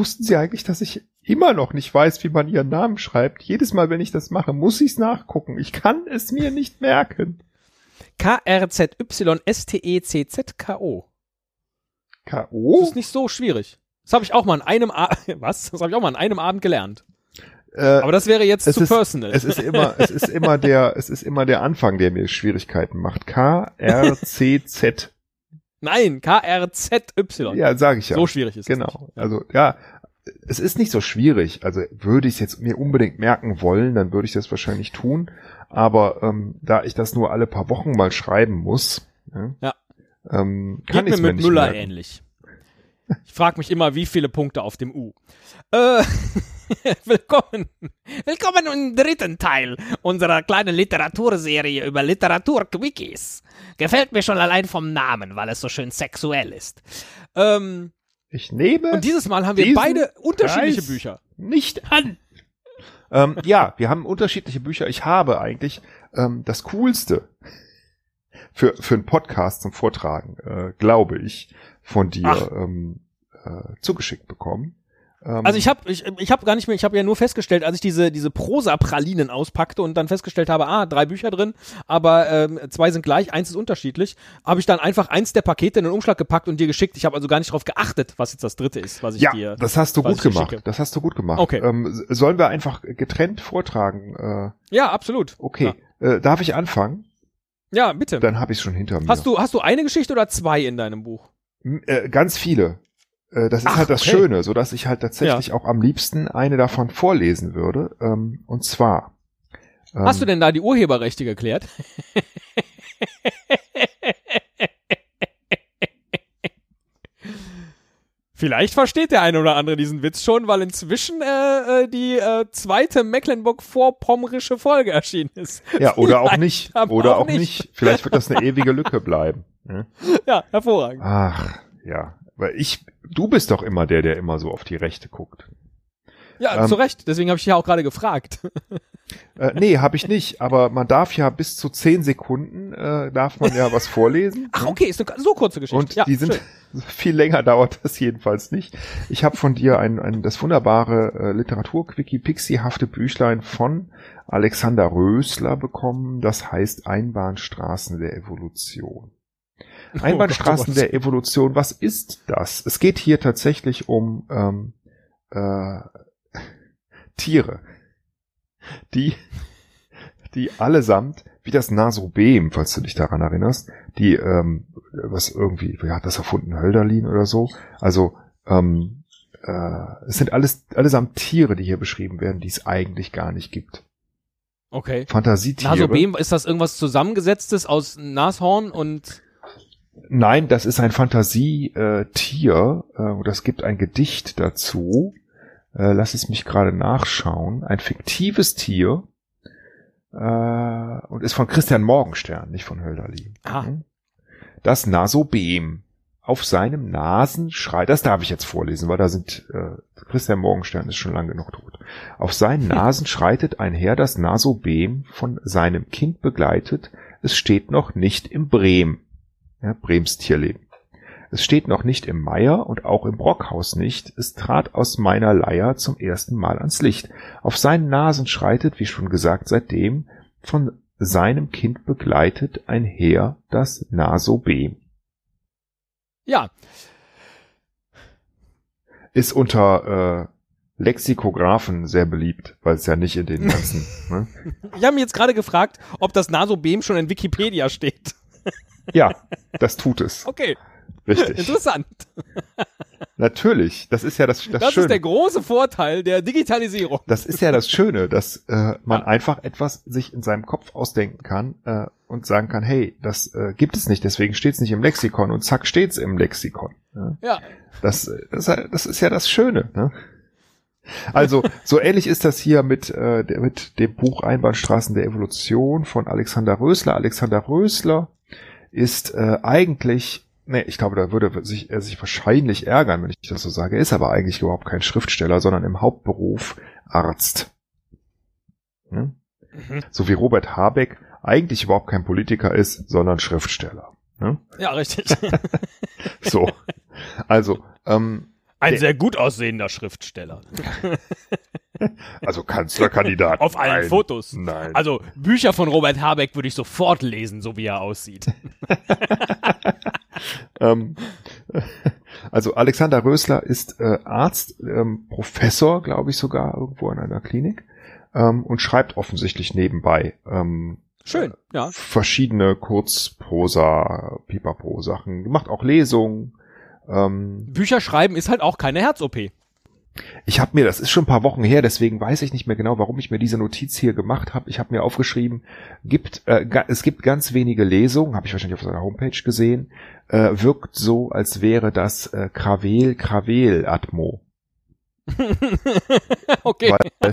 Wussten Sie eigentlich, dass ich immer noch nicht weiß, wie man Ihren Namen schreibt? Jedes Mal, wenn ich das mache, muss ich es nachgucken. Ich kann es mir nicht merken. K-R-Z-Y-S-T-E-C-Z-K-O. Das K.O.? ist nicht so schwierig. Das habe ich auch mal an einem A Was? Das habe ich auch mal an einem Abend gelernt. Äh, Aber das wäre jetzt zu ist, personal. Es ist immer, es ist immer der, es ist immer der Anfang, der mir Schwierigkeiten macht. K, R, C, Z. Nein, K-R-Z-Y. Ja, sage ich ja. So schwierig ist es Genau. nicht. Ja. Also ja, es ist nicht so schwierig. Also würde ich es jetzt mir unbedingt merken wollen, dann würde ich das wahrscheinlich tun. Aber ähm, da ich das nur alle paar Wochen mal schreiben muss, ja, Ja. ähm, kann ich mir es mir mit nicht Müller merken. ähnlich. Ich frage mich immer, wie viele Punkte auf dem U. Äh, willkommen. Willkommen im dritten Teil unserer kleinen Literaturserie über Literaturquickies. Gefällt mir schon allein vom Namen, weil es so schön sexuell ist. Ähm, Ich nehme und dieses Mal haben wir beide unterschiedliche Preis Bücher. nicht an. ähm, ja, wir haben unterschiedliche Bücher. Ich habe eigentlich ähm, das Coolste für, für einen Podcast zum Vortragen, äh, glaube ich, von dir ähm, äh, zugeschickt bekommen. Ähm, Also ich habe ich, ich hab gar nicht mehr, ich habe ja nur festgestellt, als ich diese diese Prosa-Pralinen auspackte und dann festgestellt habe, ah, drei Bücher drin, aber ähm, zwei sind gleich, eins ist unterschiedlich, habe ich dann einfach eins der Pakete in den Umschlag gepackt und dir geschickt. Ich habe also gar nicht darauf geachtet, was jetzt das dritte ist, was ich ja, dir. das hast du gut gemacht. Das hast du gut gemacht. Okay. Ähm, sollen wir einfach getrennt vortragen? Äh, Ja, absolut. okay. Äh, darf ich anfangen? Ja, ja bitte. Dann habe ich schon hinter mir. Hast du hast du eine Geschichte oder zwei in deinem Buch? Äh, ganz viele. Äh, das ist Ach, halt das okay. Schöne, so dass ich halt tatsächlich auch am liebsten eine davon vorlesen würde. Ähm, und zwar. Ähm, Hast du denn da die Urheberrechte geklärt? Vielleicht versteht der eine oder andere diesen Witz schon, weil inzwischen äh, äh, die äh, zweite Mecklenburg-Vorpommerische Folge erschienen ist. Ja, oder auch nicht. Oder auch auch nicht. Vielleicht wird das eine ewige Lücke bleiben. Ja? Ja, hervorragend. Ach, ja. Weil ich, du bist doch immer der, der immer so auf die Rechte guckt. Ja, Ähm, zu Recht. Deswegen habe ich dich ja auch gerade gefragt. Äh, nee, habe ich nicht. Aber man darf ja bis zu zehn Sekunden, äh, darf man ja was vorlesen. Ach, okay, ist eine so kurze Geschichte. Und ja, die sind schön. viel länger dauert das jedenfalls nicht. Ich habe von dir ein, ein das wunderbare äh, Literatur-Quickie-Pixie-hafte Büchlein von Alexander Rösler bekommen. Das heißt Einbahnstraßen der Evolution. Einbahnstraßen Oh Gott, der Evolution, was ist das? Es geht hier tatsächlich um ähm, äh, Tiere, die, die allesamt, wie das Nasobem, falls du dich daran erinnerst, die, ähm, was irgendwie, wer hat das erfunden, Hölderlin oder so? Also, ähm, äh, es sind alles, allesamt Tiere, die hier beschrieben werden, die es eigentlich gar nicht gibt. Okay. Fantasietiere. Nasobem, ist das irgendwas zusammengesetztes aus Nashorn und Nein, das ist ein Fantasietier äh, und es gibt ein Gedicht dazu. Äh, lass es mich gerade nachschauen. Ein fiktives Tier äh, und ist von Christian Morgenstern, nicht von Hölderlin. Ah. Mhm. Das Nasobem. Auf seinem Nasenschrei, das darf ich jetzt vorlesen, weil da sind, äh, Christian Morgenstern ist schon lange genug tot. Auf seinen Nasen schreitet einher das Nasobem, von seinem Kind begleitet, es steht noch nicht im Brehm. Ja, Brems Tierleben. Es steht noch nicht im Meier und auch im Brockhaus nicht. Es trat aus meiner Leier zum ersten Mal ans Licht. Auf seinen Nasen schreitet, wie schon gesagt, seitdem von seinem Kind begleitet einher das Nasobem. ja, Ist unter äh, Lexikographen sehr beliebt, weil es ja nicht in den ganzen. ne? ich habe mich jetzt gerade gefragt, ob das Nasobem schon in Wikipedia steht. Ja, das tut es. Okay, Richtig. interessant. Natürlich. Das ist ja das, das, Das Schöne. ist der große Vorteil der Digitalisierung. Das ist ja das Schöne, dass äh, man einfach etwas sich in seinem Kopf ausdenken kann äh, und sagen kann, hey, das äh, gibt es nicht, deswegen steht es nicht im Lexikon und zack steht's im Lexikon. Ja? Ja, Das, das, das ist ja das Schöne. Ne? Also so ähnlich ist das hier mit, äh, mit dem Buch Einbahnstraßen der Evolution von Alexander Rösler. Alexander Rösler ist äh, eigentlich, nee, ich glaube, da würde sich, er sich wahrscheinlich ärgern, wenn ich das so sage. Er ist aber eigentlich überhaupt kein Schriftsteller, sondern im Hauptberuf Arzt. Hm? Mhm. So wie Robert Habeck eigentlich überhaupt kein Politiker ist, sondern Schriftsteller. Ne? Ja, richtig. So. Also, ähm, Ein sehr gut aussehender Schriftsteller. also Kanzlerkandidat. Auf allen Nein. Fotos. Nein. Also Bücher von Robert Habeck würde ich sofort lesen, so wie er aussieht. Ähm, also Alexander Rösler ist äh, Arzt, ähm, Professor, glaube ich sogar, irgendwo in einer Klinik ähm, und schreibt offensichtlich nebenbei ähm, Schön, ja. verschiedene Kurzprosa, Pipapo-Sachen, macht auch Lesungen. Ähm, Bücher schreiben ist halt auch keine Herz-OP. ich habe mir, das ist schon ein paar Wochen her, deswegen weiß ich nicht mehr genau, warum ich mir diese Notiz hier gemacht habe. Ich habe mir aufgeschrieben, gibt, äh, es gibt ganz wenige Lesungen, habe ich wahrscheinlich auf seiner Homepage gesehen, äh, wirkt so, als wäre das äh, Kravel, Kravel Atmo. okay. Weil,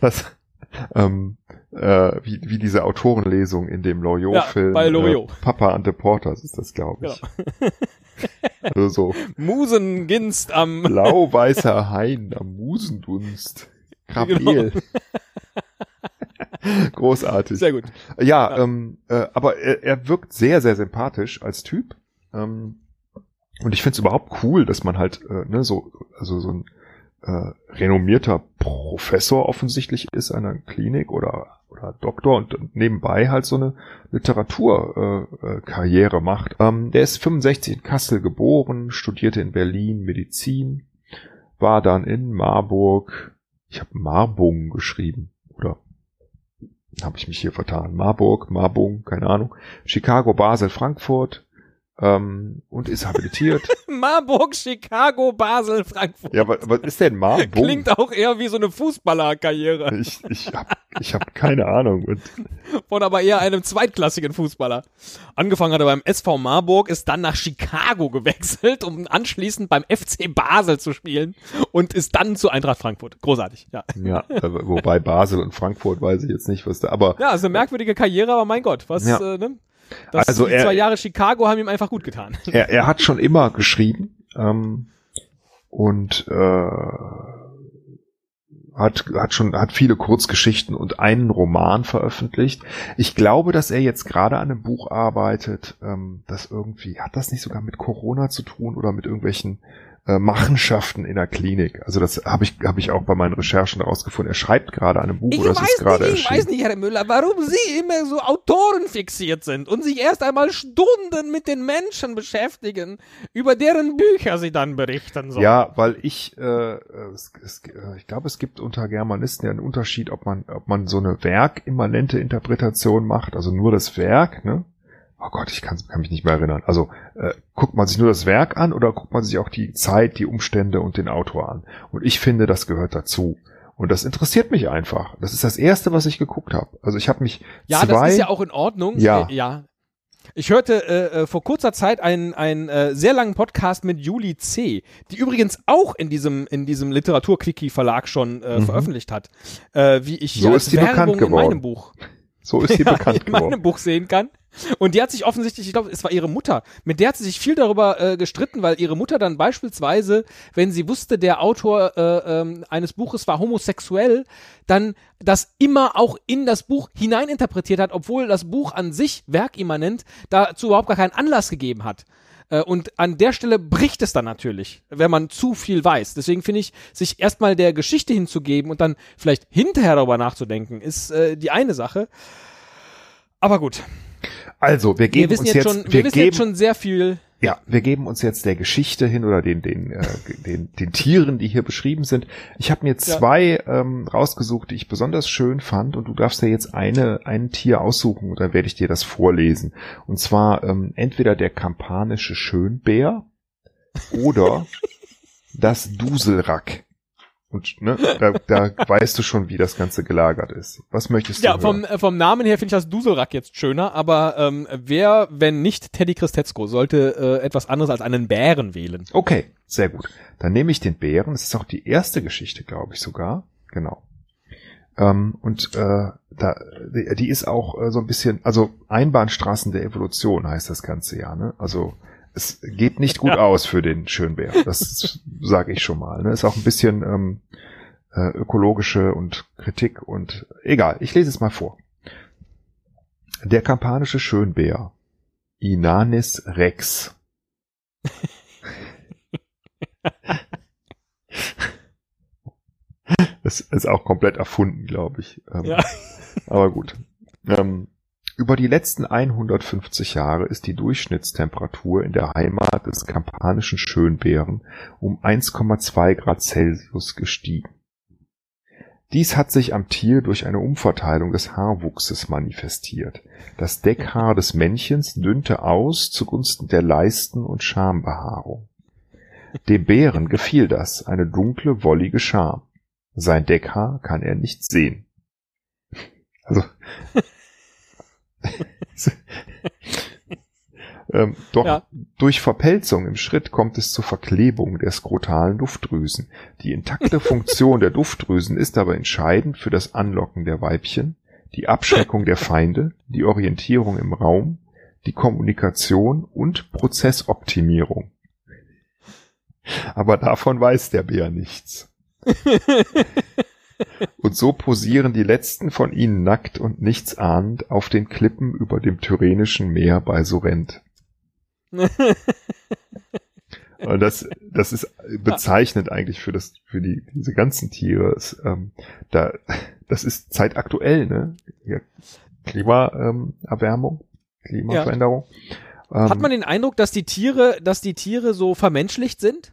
das, ähm, äh, wie, wie diese Autorenlesung in dem Loriot-Film. Ja, bei Loriot. Äh, Papa and the Porters ist das, glaube ich. Also so Musenginst am. blau-weißer Hain am Musendunst. Krapel. Großartig. Sehr gut. Ja, Ja. Ähm, äh, aber er, er wirkt sehr, sehr sympathisch als Typ. Ähm, und ich finde es überhaupt cool, dass man halt äh, ne, so, also so ein äh, renommierter Professor offensichtlich ist einer Klinik oder oder Doktor und nebenbei halt so eine Literaturkarriere äh, macht. Ähm, der ist 65 in Kassel geboren, studierte in Berlin Medizin, war dann in Marburg, ich habe Marbung geschrieben, oder habe ich mich hier vertan. Marburg, Marbung, keine Ahnung. Chicago, Basel, Frankfurt ähm, und ist habilitiert. Marburg, Chicago, Basel, Frankfurt. ja, was, was ist denn Marbung? Klingt auch eher wie so eine Fußballerkarriere ich ich habe ich hab keine Ahnung. Und, von aber eher einem zweitklassigen Fußballer. Angefangen hat er beim SV Marburg, ist dann nach Chicago gewechselt, um anschließend beim FC Basel zu spielen und ist dann zu Eintracht Frankfurt. Großartig, ja. ja, aber wobei Basel und Frankfurt weiß ich jetzt nicht, was da. Aber Ja, ist eine merkwürdige Karriere, aber mein Gott, was, Ja. äh, ne? Das, Also die er- zwei Jahre Chicago haben ihm einfach gut getan. er, er hat schon immer geschrieben ähm, und äh, hat, hat schon hat viele Kurzgeschichten und einen Roman veröffentlicht. Ich glaube, dass er jetzt gerade an einem Buch arbeitet, ähm, das irgendwie hat das nicht sogar mit Corona zu tun oder mit irgendwelchen äh, Machenschaften in der Klinik. Also das habe ich habe ich auch bei meinen Recherchen herausgefunden. Er schreibt gerade an einem Buch Ich oder es ist weiß gerade nicht, ich weiß nicht, Herr Müller, warum Sie immer so Autoren fixiert sind und sich erst einmal Stunden mit den Menschen beschäftigen, über deren Bücher Sie dann berichten sollen. Ja, weil ich, äh, es, es, äh, ich glaube, es gibt unter Germanisten ja einen Unterschied, ob man, ob man so eine werkimmanente Interpretation macht, also nur das Werk, ne? Oh Gott, ich kann, kann mich nicht mehr erinnern. Also äh, guckt man sich nur das Werk an oder guckt man sich auch die Zeit, die Umstände und den Autor an? Und ich finde, das gehört dazu. Und das interessiert mich einfach. Das ist das Erste, was ich geguckt habe. Also ich habe mich Ja, zwei, das ist ja auch in Ordnung. Ja. Äh, ja. Ich hörte äh, äh, vor kurzer Zeit einen, einen äh, sehr langen Podcast mit Julie C., die übrigens auch in diesem, in diesem Literatur-Quickie-Verlag schon äh, Mhm. veröffentlicht hat, äh, wie ich So ist die bekannt Werbung in geworden. meinem Buch so ist sie ja, bekannt in meinem geworden. Buch sehen kann. Und die hat sich offensichtlich, ich glaube, es war ihre Mutter, mit der hat sie sich viel darüber äh, gestritten, weil ihre Mutter dann beispielsweise, wenn sie wusste, der Autor äh, ähm, eines Buches war homosexuell, dann das immer auch in das Buch hineininterpretiert hat, obwohl das Buch an sich werkimmanent dazu überhaupt gar keinen Anlass gegeben hat. Äh, Und an der Stelle bricht es dann natürlich, wenn man zu viel weiß. Deswegen finde ich, sich erstmal der Geschichte hinzugeben und dann vielleicht hinterher darüber nachzudenken, ist äh, die eine Sache. Aber gut, Also, wir wir geben wissen uns jetzt schon, wir, wir wissen geben, jetzt schon sehr viel. Ja, wir geben uns jetzt der Geschichte hin oder den den äh, den, den Tieren, die hier beschrieben sind. Ich habe mir Ja. zwei ähm, rausgesucht, die ich besonders schön fand, und du darfst dir jetzt eine ein Tier aussuchen und dann werde ich dir das vorlesen. Und zwar ähm, entweder der kampanische Schönbär oder das Duselrack. Und ne, da, da weißt du schon, wie das Ganze gelagert ist. Was möchtest du Ja, hören? vom, äh, vom Namen her finde ich das Duselrack jetzt schöner, aber ähm, wer, wenn nicht Teddy Christetzko, sollte äh, etwas anderes als einen Bären wählen. Okay, sehr gut. Dann nehme ich den Bären. Das ist auch die erste Geschichte, glaube ich sogar. Genau. Ähm, und äh, da, die, die ist auch äh, so ein bisschen, also Einbahnstraßen der Evolution heißt das ganze ja. Ne? Also es geht nicht gut Ja. aus für den Schönbär. Das sage ich schon mal. Ne? Ist auch ein bisschen ähm, äh, ökologische und Kritik und egal, ich lese es mal vor. Der kampanische Schönbär, Inanis rex. das ist auch komplett erfunden, glaube ich. Ähm, Ja. Aber gut. Ähm, über die letzten 150 Jahre ist die Durchschnittstemperatur in der Heimat des kampanischen Schönbären um 1,2 Grad Celsius gestiegen. Dies hat sich am Tier durch eine Umverteilung des Haarwuchses manifestiert. Das Deckhaar des Männchens dünnte aus zugunsten der Leisten- und Schambehaarung. Dem Bären gefiel das, eine dunkle, wollige Scham. Sein Deckhaar kann er nicht sehen. Also. ähm, doch Ja. durch Verpelzung im Schritt kommt es zur Verklebung der skrotalen Duftdrüsen. Die intakte Funktion der Duftdrüsen ist aber entscheidend für das Anlocken der Weibchen, die Abschreckung der Feinde, die Orientierung im Raum, die Kommunikation und Prozessoptimierung. Aber davon weiß der Bär nichts. Und so posieren die letzten von ihnen nackt und nichts ahnend auf den Klippen über dem Tyrrhenischen Meer bei Sorrent. Und das, das ist bezeichnend eigentlich für das, für die, diese ganzen Tiere. Es, ähm, da, das ist zeitaktuell, ne? Ja, Klimaerwärmung, ähm, Klimaveränderung. Ähm, Hat man den Eindruck, dass die Tiere, dass die Tiere so vermenschlicht sind?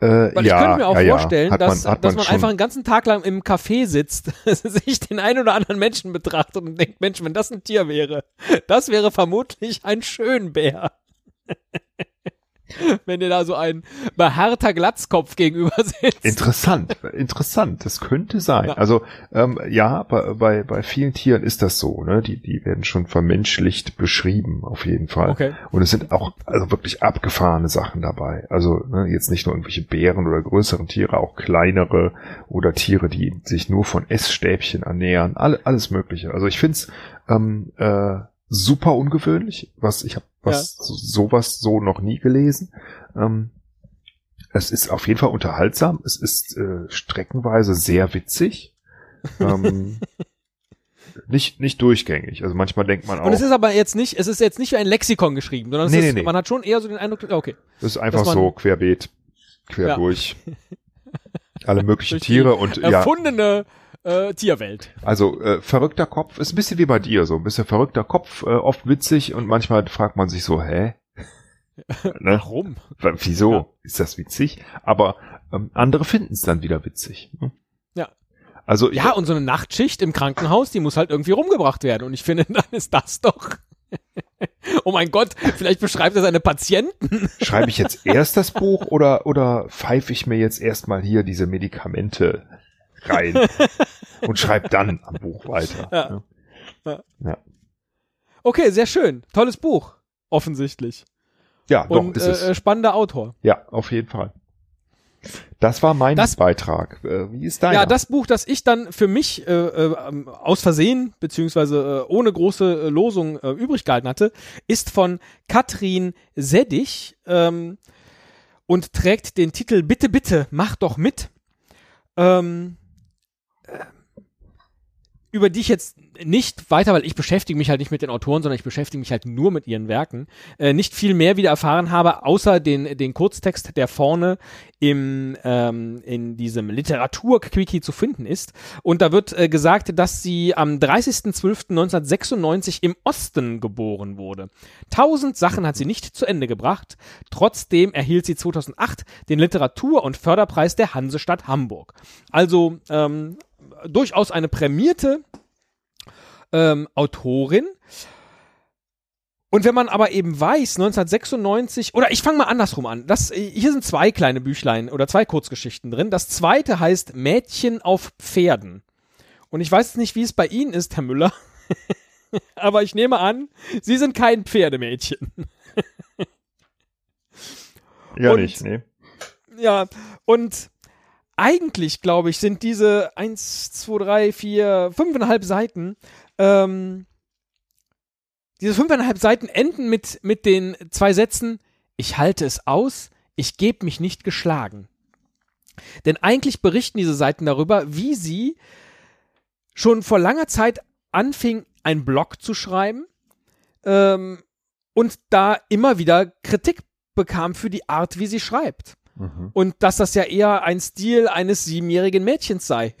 Äh, Weil ja, ich könnte mir auch ja, ja. vorstellen, Hat dass, man, hat dass man man schon, einfach einen ganzen Tag lang im Café sitzt, sich den einen oder anderen Menschen betrachtet und denkt, Mensch, wenn das ein Tier wäre, das wäre vermutlich ein Schönbär. wenn dir da so ein behaarter Glatzkopf gegenüber sitzt. Interessant, interessant. Das könnte sein. Ja. Also ähm, ja, bei, bei, bei vielen Tieren ist das so. Ne? Die, die werden schon vermenschlicht beschrieben, auf jeden Fall. Okay. Und es sind auch also wirklich abgefahrene Sachen dabei. Also ne, jetzt nicht nur irgendwelche Bären oder größeren Tiere, auch kleinere oder Tiere, die sich nur von Essstäbchen ernähren. Alle, alles Mögliche. Also ich find's ähm, äh, super ungewöhnlich. Was ich habe was so, sowas so noch nie gelesen. Ähm, es ist auf jeden Fall unterhaltsam. Es ist äh, streckenweise sehr witzig. ähm, nicht, nicht durchgängig. Also manchmal denkt man auch, Und es ist aber jetzt nicht, es ist jetzt nicht wie ein Lexikon geschrieben, sondern es Nee, ist, nee, nee. man hat schon eher so den Eindruck, ja, okay. das ist einfach so querbeet, quer Ja. durch. Alle möglichen Tiere und ja, Erfundene äh, Tierwelt. also äh, verrückter Kopf ist ein bisschen wie bei dir so, ein bisschen verrückter Kopf, äh, oft witzig und manchmal fragt man sich so, hä? ne? Warum? Wa- Wieso Ja. ist das witzig? Aber ähm, andere finden es dann wieder witzig. ne? Ja. Also Ja, und so eine Nachtschicht im Krankenhaus, die muss halt irgendwie rumgebracht werden. Und ich finde, dann ist das doch. oh mein Gott, vielleicht beschreibt er seine Patienten. schreibe ich jetzt erst das Buch oder oder pfeife ich mir jetzt erstmal hier diese Medikamente rein und schreibe dann am Buch weiter. Ja. ne? Okay, sehr schön. Tolles Buch. Offensichtlich. Ja, doch, Und ist es. äh, äh, spannender Autor. Ja, auf jeden Fall. Das war mein Das- Beitrag. Äh, Wie ist deiner? Ja, das Buch, das ich dann für mich äh, äh, aus Versehen, beziehungsweise äh, ohne große äh, Losung äh, übrig gehalten hatte, ist von Katrin Seddig ähm, und trägt den Titel Bitte, bitte, mach doch mit. Ähm, äh, über die ich jetzt nicht weiter, weil ich beschäftige mich halt nicht mit den Autoren, sondern ich beschäftige mich halt nur mit ihren Werken, äh, nicht viel mehr wieder erfahren habe, außer den, den Kurztext, der vorne im, ähm, in diesem Literatur-Quickie zu finden ist. Und da wird äh, gesagt, dass sie am 30.12.1996 im Osten geboren wurde. Tausend Sachen hat sie nicht zu Ende gebracht. Trotzdem erhielt sie 2008 den Literatur- und Förderpreis der Hansestadt Hamburg. Also ähm, durchaus eine prämierte ähm, Autorin. Und wenn man aber eben weiß, 1996, oder ich fange mal andersrum an. Das, hier sind zwei kleine Büchlein oder zwei Kurzgeschichten drin. Das zweite heißt Mädchen auf Pferden. Und ich weiß nicht, wie es bei Ihnen ist, Herr Müller. aber ich nehme an, Sie sind kein Pferdemädchen. ja und- nicht, nee. Ja, und eigentlich, glaube ich, sind diese 1, 2, 3, 4, 5,5 Seiten, ähm, diese 5,5 Seiten enden mit, mit den zwei Sätzen, ich halte es aus, ich gebe mich nicht geschlagen. Denn eigentlich berichten diese Seiten darüber, wie sie schon vor langer Zeit anfing, einen Blog zu schreiben ähm, und da immer wieder Kritik bekam für die Art, wie sie schreibt. Mhm. Und dass das ja eher ein Stil eines siebenjährigen Mädchens sei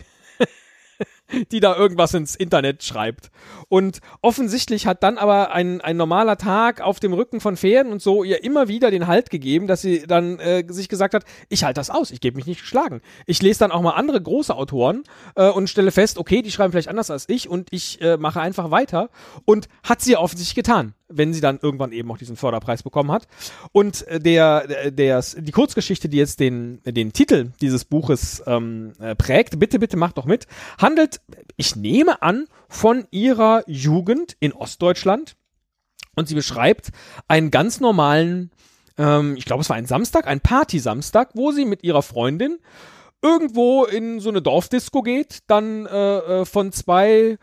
die da irgendwas ins Internet schreibt. Und offensichtlich hat dann aber ein, ein normaler Tag auf dem Rücken von Pferden und so ihr immer wieder den Halt gegeben, dass sie dann äh, sich gesagt hat, ich halte das aus, ich gebe mich nicht geschlagen. Ich lese dann auch mal andere große Autoren äh, und stelle fest, okay, die schreiben vielleicht anders als ich und ich äh, mache einfach weiter. Und hat sie offensichtlich getan wenn sie dann irgendwann eben auch diesen Förderpreis bekommen hat. Und äh, der, der, die Kurzgeschichte, die jetzt den, den Titel dieses Buches ähm, äh, prägt, bitte, bitte macht doch mit, handelt, ich nehme an, von ihrer Jugend in Ostdeutschland. Und sie beschreibt einen ganz normalen, ähm, ich glaube, es war ein Samstag, ein Party-Samstag, wo sie mit ihrer Freundin irgendwo in so eine Dorfdisco geht, dann äh, äh von zwei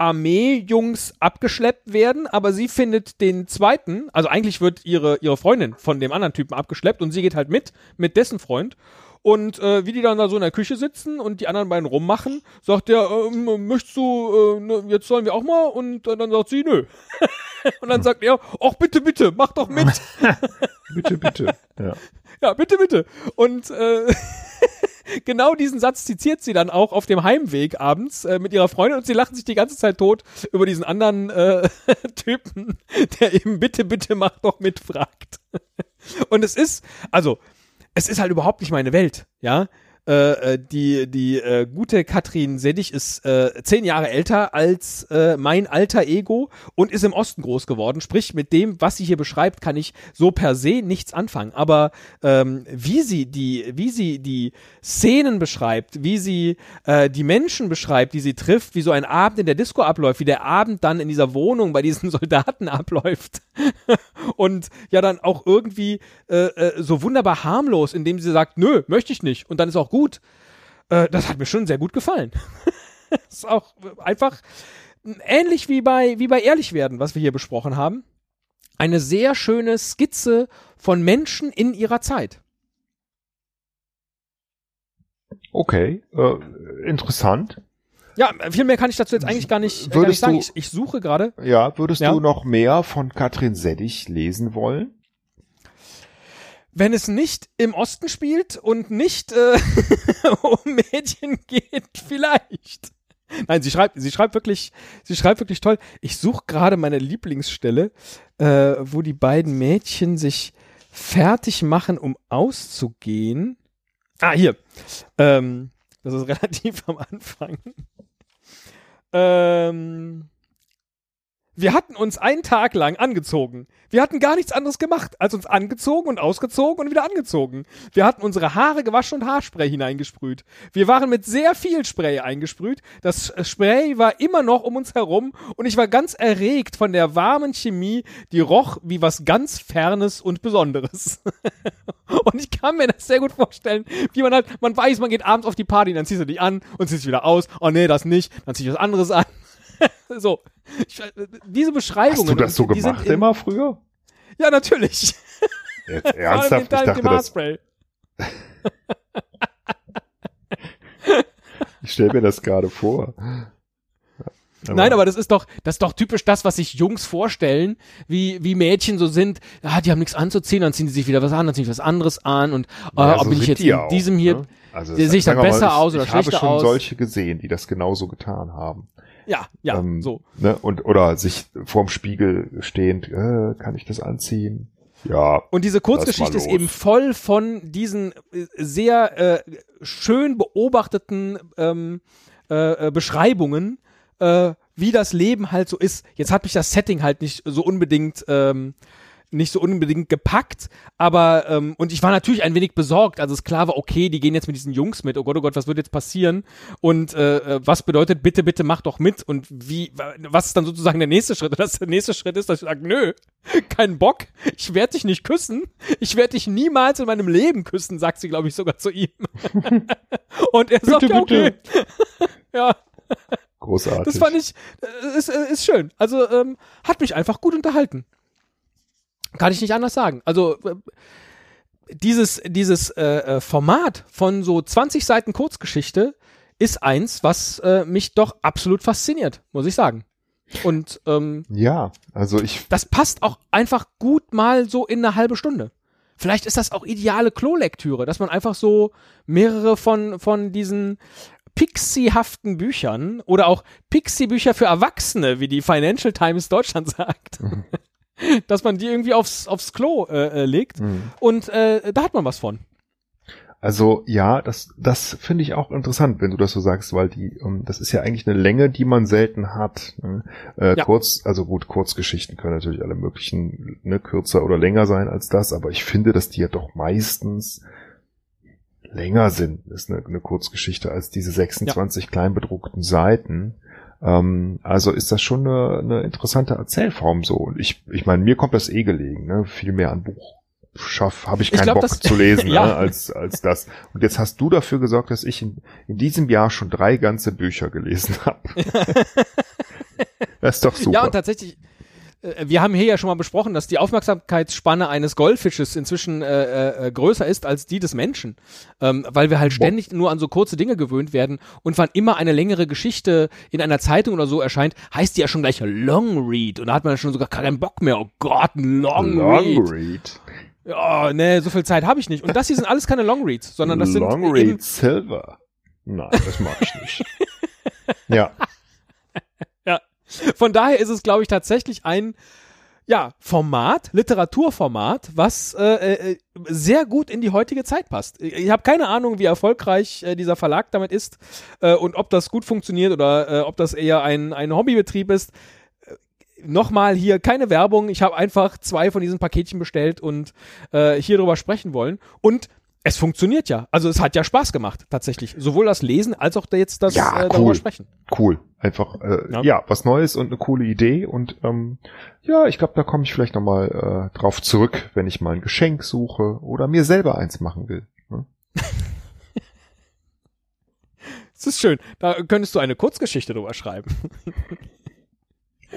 Armeejungs abgeschleppt werden, aber sie findet den zweiten, also eigentlich wird ihre, ihre Freundin von dem anderen Typen abgeschleppt und sie geht halt mit, mit dessen Freund. Und äh, wie die dann da so in der Küche sitzen und die anderen beiden rummachen, sagt er, ähm, möchtest du, äh, ne, jetzt sollen wir auch mal? Und äh, dann sagt sie, nö. und dann sagt er, ach bitte, bitte, mach doch mit. bitte, bitte. Ja. ja, bitte, bitte. Und äh, genau diesen Satz zitiert sie dann auch auf dem Heimweg abends äh, mit ihrer Freundin und sie lachen sich die ganze Zeit tot über diesen anderen äh, Typen, der eben bitte, bitte mach doch mit fragt. und es ist, also, es ist halt überhaupt nicht meine Welt, ja. Äh, äh, die die äh, gute Katrin Sedig ist äh, zehn Jahre älter als äh, mein alter Ego und ist im Osten groß geworden. Sprich, mit dem, was sie hier beschreibt, kann ich so per se nichts anfangen. Aber ähm, wie sie die, wie sie die Szenen beschreibt, wie sie äh, die Menschen beschreibt, die sie trifft, wie so ein Abend in der Disco abläuft, wie der Abend dann in dieser Wohnung bei diesen Soldaten abläuft und ja dann auch irgendwie äh, äh, so wunderbar harmlos, indem sie sagt, nö, möchte ich nicht und dann ist auch gut. Äh, das hat mir schon sehr gut gefallen. ist auch einfach ähnlich wie bei, wie bei Ehrlich werden, was wir hier besprochen haben. Eine sehr schöne Skizze von Menschen in ihrer Zeit. Okay, äh, interessant. Ja, viel mehr kann ich dazu jetzt eigentlich gar nicht, gar nicht sagen. Ich, ich, suche gerade. Ja, würdest ja. du noch mehr von Katrin Seddig lesen wollen? Wenn es nicht im Osten spielt und nicht äh, um Mädchen geht, vielleicht. Nein, sie schreibt, sie schreibt wirklich, sie schreibt wirklich toll. Ich suche gerade meine Lieblingsstelle, äh, wo die beiden Mädchen sich fertig machen, um auszugehen. Ah, hier. Ähm, das ist relativ am Anfang. Ähm, wir hatten uns einen Tag lang angezogen. Wir hatten gar nichts anderes gemacht, als uns angezogen und ausgezogen und wieder angezogen. Wir hatten unsere Haare gewaschen und Haarspray hineingesprüht. Wir waren mit sehr viel Spray eingesprüht. Das Spray war immer noch um uns herum und ich war ganz erregt von der warmen Chemie, die roch wie was ganz Fernes und Besonderes. und ich kann mir das sehr gut vorstellen, wie man halt, man weiß, man geht abends auf die Party, dann ziehst du dich an und ziehst wieder aus. Oh nee, das nicht, dann zieh ich was anderes an. so. Ich, äh, diese Beschreibungen. Hast du das so gemacht in, immer früher? Ja, natürlich. Jetzt ernsthaft? ich dachte, das, ich stelle mir das gerade vor. Aber Nein, aber das ist doch, das ist doch typisch das, was sich Jungs vorstellen, wie, wie Mädchen so sind. Ah, die haben nichts anzuziehen, dann ziehen sie sich wieder was an, dann ziehen sie was anderes an und äh, ja, so ob ich jetzt in auch, diesem hier, ne? also sehe ich dann besser mal, ich, aus oder schlechter aus. Ich habe schon solche gesehen, die das genauso getan haben. Ja, ja, ähm, so. Ne, und, oder sich vorm Spiegel stehend, äh, kann ich das anziehen? Ja. Und diese Kurzgeschichte ist eben voll von diesen äh, sehr äh, schön beobachteten ähm, äh, äh, Beschreibungen, äh, wie das Leben halt so ist. Jetzt hat mich das Setting halt nicht so unbedingt ähm, nicht so unbedingt gepackt, aber ähm, und ich war natürlich ein wenig besorgt, also es klar war, okay, die gehen jetzt mit diesen Jungs mit, oh Gott, oh Gott, was wird jetzt passieren und äh, äh was bedeutet, bitte, bitte mach doch mit und wie, was ist dann sozusagen der nächste Schritt? Dass der nächste Schritt ist, dass ich sage, nö, kein Bock, ich werde dich nicht küssen, ich werde dich niemals in meinem Leben küssen, sagt sie, glaube ich, sogar zu ihm. und er sagt, bitte, ja, okay. ja. Großartig. Das fand ich, äh, ist, äh, ist schön. Also ähm, hat mich einfach gut unterhalten. Kann ich nicht anders sagen. Also, äh, dieses, dieses äh, äh, Format von so 20 Seiten Kurzgeschichte ist eins, was äh, mich doch absolut fasziniert, muss ich sagen. Und ähm, ja, also ich. Das passt auch einfach gut mal so in eine halbe Stunde. Vielleicht ist das auch ideale Klolektüre, dass man einfach so mehrere von, von diesen Pixie-haften Büchern oder auch Pixie-Bücher für Erwachsene, wie die Financial Times Deutschland sagt, mhm. dass man die irgendwie aufs, aufs Klo äh, äh, legt. Mhm. Und äh, da hat man was von. Also ja, das, das finde ich auch interessant, wenn du das so sagst, weil die, um, ähm, das ist ja eigentlich eine Länge, die man selten hat. Ne? Äh, ja. Kurz, also gut, Kurzgeschichten können natürlich alle möglichen ne, kürzer oder länger sein als das, aber ich finde, dass die ja doch meistens länger sind, ist eine, eine Kurzgeschichte als diese 26 ja. klein bedruckten Seiten. Ähm, also ist das schon eine, eine interessante Erzählform so. Und ich, ich meine, mir kommt das eh gelegen, ne? viel mehr an Buch schaff, habe ich keinen ich glaub, Bock zu lesen, ja. ne, als, als das. Und jetzt hast du dafür gesorgt, dass ich in, in diesem Jahr schon drei ganze Bücher gelesen habe. das ist doch super. Ja, und tatsächlich, wir haben hier ja schon mal besprochen, dass die Aufmerksamkeitsspanne eines Goldfisches inzwischen äh, äh, größer ist als die des Menschen, ähm, weil wir halt ständig nur an so kurze Dinge gewöhnt werden und wann immer eine längere Geschichte in einer Zeitung oder so erscheint, heißt die ja schon gleich Long Read und da hat man schon sogar keinen Bock mehr. Oh Gott, ein Long, Long Read. Read. Ja, nee, so viel Zeit habe ich nicht. Und das hier sind alles keine Longreads, sondern das sind Long Read Silver. Nein, das mag ich nicht. ja. Von daher ist es, glaube ich, tatsächlich ein ja, Format, Literaturformat, was äh, äh, sehr gut in die heutige Zeit passt. Ich habe keine Ahnung, wie erfolgreich äh, dieser Verlag damit ist äh, und ob das gut funktioniert oder äh, ob das eher ein, ein Hobbybetrieb ist nochmal hier keine Werbung. Ich habe einfach zwei von diesen Paketchen bestellt und äh, hier drüber sprechen wollen. Und es funktioniert ja. Also es hat ja Spaß gemacht, tatsächlich. Sowohl das Lesen als auch jetzt das ja, äh, darüber cool. sprechen. Cool. Einfach, äh, ja. ja. was Neues und eine coole Idee. Und ähm, ja, ich glaube, da komme ich vielleicht nochmal äh, drauf zurück, wenn ich mal ein Geschenk suche oder mir selber eins machen will. Ne? Das ist schön. Da könntest du eine Kurzgeschichte drüber schreiben.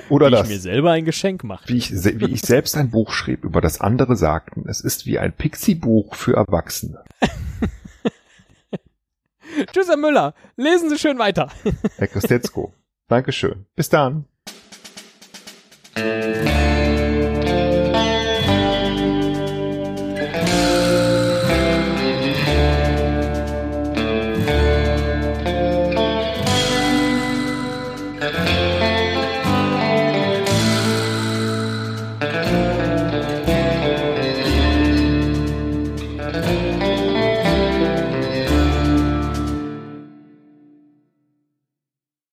Oder wie das. ich mir selber ein Geschenk mache. Wie ich, wie ich selbst ein Buch schrieb, über das andere sagten, es ist wie ein Pixie-Buch für Erwachsene. Tschüss, Herr Müller. Lesen Sie schön weiter. Herr Christetzko. Dankeschön. Bis dann.